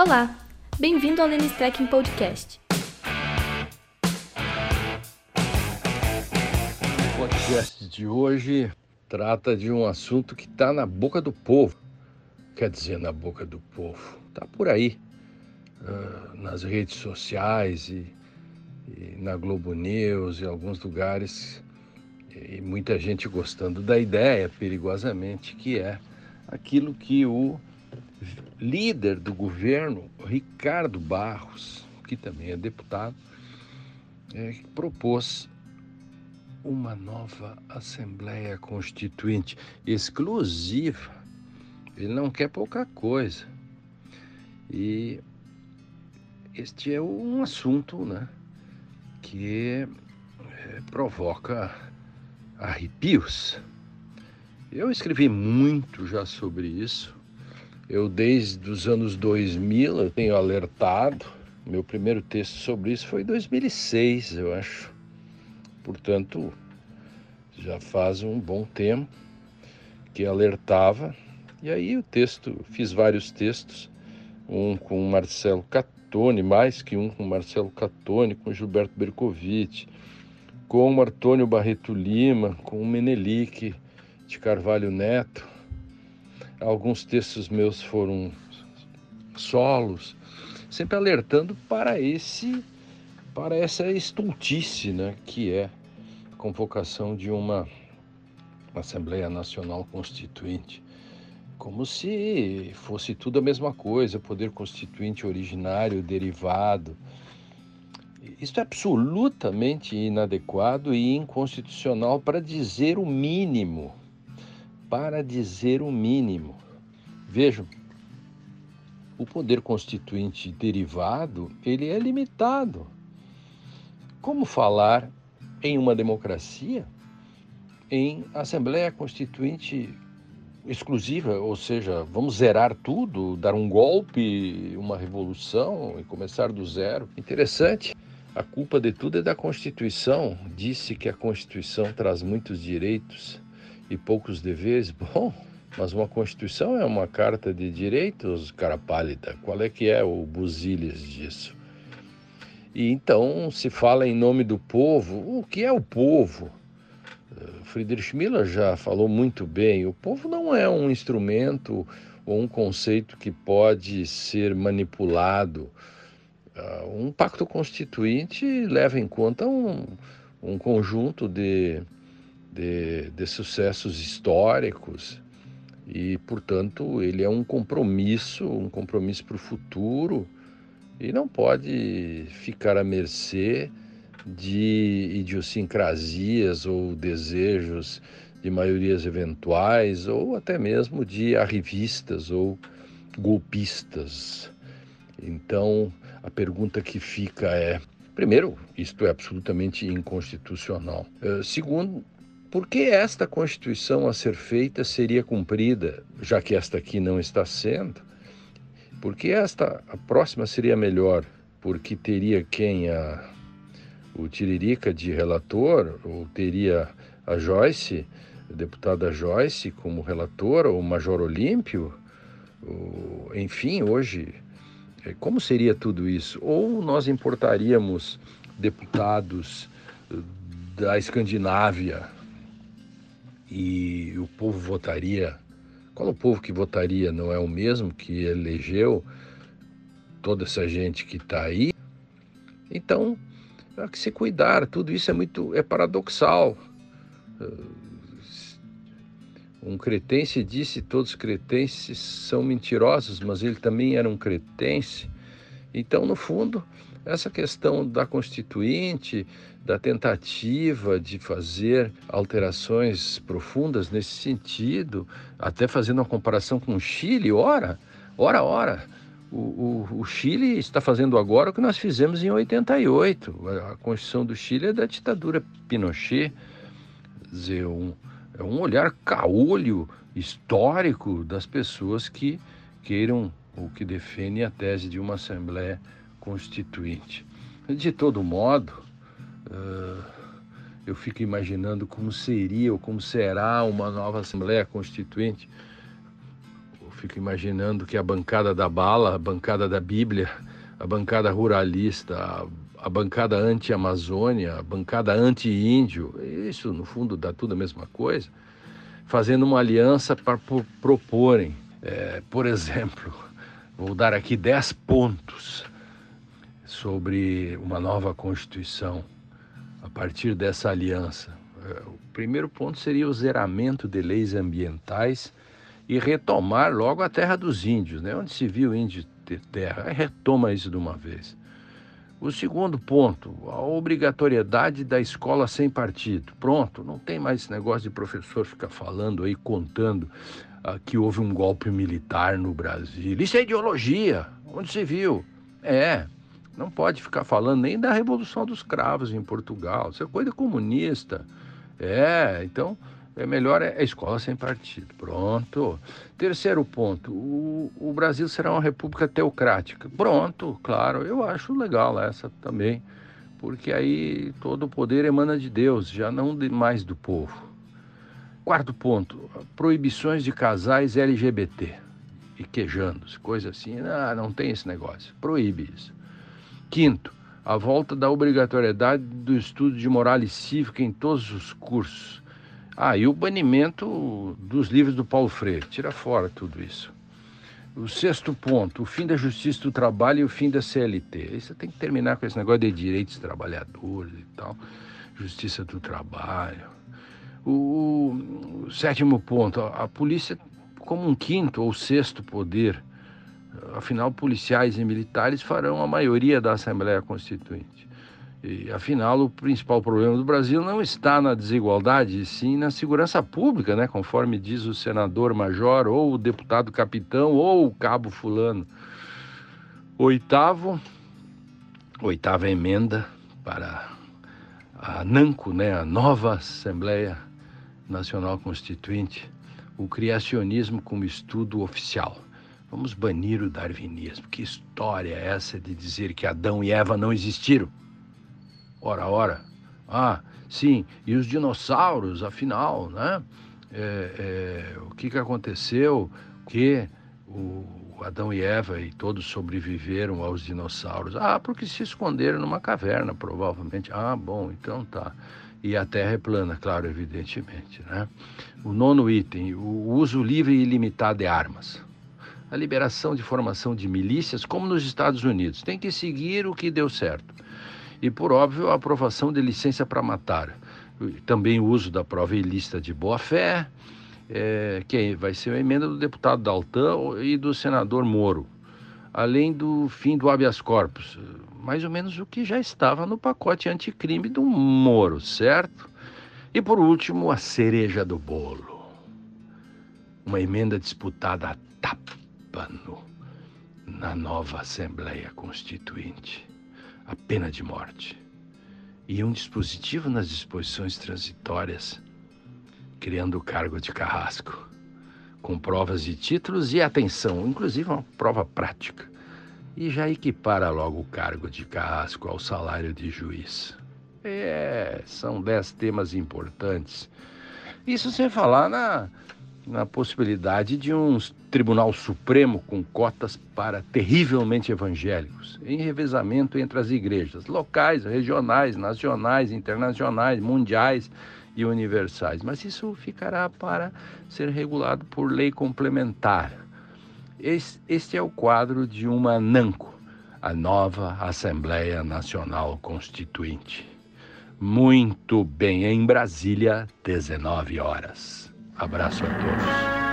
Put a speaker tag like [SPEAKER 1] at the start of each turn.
[SPEAKER 1] Olá, bem-vindo ao Lênis Trekking Podcast.
[SPEAKER 2] O podcast de hoje trata de um assunto que está na boca do povo. Quer dizer, na boca do povo. Está por aí, uh, nas redes sociais e, e na Globo News e alguns lugares. E muita gente gostando da ideia, perigosamente, que é aquilo que o líder do governo, Ricardo Barros, que também é deputado, é, propôs uma nova Assembleia Constituinte exclusiva. Ele não quer pouca coisa. E este é um assunto né, que é, provoca arrepios. Eu escrevi muito já sobre isso. Eu, desde os anos 2000, eu tenho alertado. Meu primeiro texto sobre isso foi em 2006, eu acho. Portanto, já faz um bom tempo que alertava. E aí o texto, fiz vários textos, um com Marcelo Catone, mais que um com Marcelo Catone, com Gilberto Bercovitch, com Antônio Barreto Lima, com Menelik de Carvalho Neto. Alguns textos meus foram solos, sempre alertando para esse para essa estultice, né, que é a convocação de uma Assembleia Nacional Constituinte, como se fosse tudo a mesma coisa, poder constituinte originário, derivado. Isso é absolutamente inadequado e inconstitucional para dizer o mínimo. Para dizer o mínimo. Vejam, o poder constituinte derivado, ele é limitado. Como falar em uma democracia em Assembleia Constituinte exclusiva, ou seja, vamos zerar tudo, dar um golpe, uma revolução e começar do zero? Interessante. A culpa de tudo é da Constituição. Disse que a Constituição traz muitos direitos e poucos deveres. Bom, mas uma Constituição é uma carta de direitos, cara pálida. Qual é que é o buziles disso? E então se fala em nome do povo. O que é o povo? Eh, Friedrich Miller já falou muito bem. O povo não é um instrumento ou um conceito que pode ser manipulado. Ah, um pacto constituinte leva em conta um, um conjunto de, de, de sucessos históricos e, portanto, ele é um compromisso, um compromisso para o futuro e não pode ficar à mercê de idiosincrasias ou desejos de maiorias eventuais ou até mesmo de arrivistas ou golpistas. Então, a pergunta que fica é: primeiro, isto é absolutamente inconstitucional. Uh, segundo, por que esta Constituição a ser feita seria cumprida, já que esta aqui não está sendo? Porque esta, a próxima seria melhor, porque teria quem a, o Tiririca de relator, ou teria a Joyce, a deputada Joyce como relatora, ou o Major Olímpio, enfim, hoje, é, como seria tudo isso? Ou nós importaríamos deputados da Escandinávia e o povo votaria qual o povo que votaria não é o mesmo que elegeu toda essa gente que está aí? Então, há que se cuidar. Tudo isso é muito é paradoxal. Um cretense disse: todos os cretenses são mentirosos, mas ele também era um cretense. Então, no fundo, essa questão da Constituinte, da tentativa de fazer alterações profundas nesse sentido, até fazendo uma comparação com o Chile, ora, ora, ora. O, o, o, Chile está fazendo agora o que nós fizemos em 88. A Constituição do Chile é da ditadura Pinochet. Quer dizer, um, é um olhar caolho histórico das pessoas que queiram ou que defendem a tese de uma Assembleia Constituinte. De todo modo, uh, eu fico imaginando como seria ou como será uma nova Assembleia Constituinte. fico imaginando que a bancada da bala, a bancada da Bíblia, a bancada ruralista, a, a bancada anti-Amazônia, a bancada anti-índio, isso no fundo dá tudo a mesma coisa, fazendo uma aliança para proporem, é, por exemplo, vou dar aqui 10 pontos sobre uma nova Constituição a partir dessa aliança. É, o primeiro ponto seria o zeramento de leis ambientais e retomar logo a terra dos índios, né? onde se viu índio ter terra. retoma isso de uma vez. O segundo ponto, a obrigatoriedade da escola sem partido. Pronto, não tem mais esse negócio de professor ficar falando aí, contando ah, que houve um golpe militar no Brasil. Isso é ideologia, onde se viu. É, não pode ficar falando nem da Revolução dos Cravos em Portugal. Isso é coisa comunista. É, então é melhor é a escola sem partido. Pronto. Terceiro ponto: o, o, Brasil será uma república teocrática. Pronto, claro, eu acho legal essa também, porque aí todo o poder emana de Deus, já não mais do povo. Quarto ponto: proibições de casais LGBT e quejandos, coisa assim. Ah, não tem esse negócio. Proíbe isso. Quinto, a volta da obrigatoriedade do estudo de moral e cívica em todos os cursos. Ah, e o banimento dos livros do Paulo Freire. Tira fora tudo isso. O sexto ponto, o fim da justiça do trabalho e o fim da CLT. Você tem que terminar com esse negócio de direitos trabalhadores e tal, justiça do trabalho. O, o sétimo ponto, a polícia como um quinto ou sexto poder Afinal, policiais e militares farão a maioria da Assembleia Constituinte. E, afinal, o principal problema do Brasil não está na desigualdade, sim na segurança pública, né? conforme diz o senador major, ou o deputado capitão, ou o cabo fulano. Oitavo, oitava emenda para a NANCO, né? a nova Assembleia Nacional Constituinte, o criacionismo como estudo oficial. Vamos banir o darwinismo. Que história é essa de dizer que Adão e Eva não existiram? Ora, ora. Ah, sim, e os dinossauros, afinal, né? É, é, o que, que aconteceu que o Adão e Eva e todos sobreviveram aos dinossauros? Ah, porque se esconderam numa caverna, provavelmente. Ah, bom, então tá. E a Terra é plana, claro, evidentemente. Né? O nono item, o uso livre e ilimitado de armas a liberação de formação de milícias, como nos Estados Unidos. Tem que seguir o que deu certo. E, por óbvio, a aprovação de licença para matar. Também o uso da prova ilícita de boa-fé, é, que vai ser a emenda do deputado Daltan e do senador Moro. Além do fim do habeas corpus, mais ou menos o que já estava no pacote anticrime do Moro, certo? E por último, a cereja do bolo. Uma emenda disputada a tapa pano na nova Assembleia Constituinte a pena de morte e um dispositivo nas disposições transitórias, criando o cargo de carrasco, com provas de títulos e atenção, inclusive uma prova prática, e já equipara logo o cargo de carrasco ao salário de juiz. É, são dez temas importantes. Isso sem falar na na possibilidade de um Tribunal Supremo com cotas para terrivelmente evangélicos, em revezamento entre as igrejas locais, regionais, nacionais, internacionais, mundiais e universais. Mas isso ficará para ser regulado por lei complementar. Este é o quadro de uma NANCO, a nova Assembleia Nacional Constituinte. Muito bem, em Brasília, 19 horas. Abraço a todos.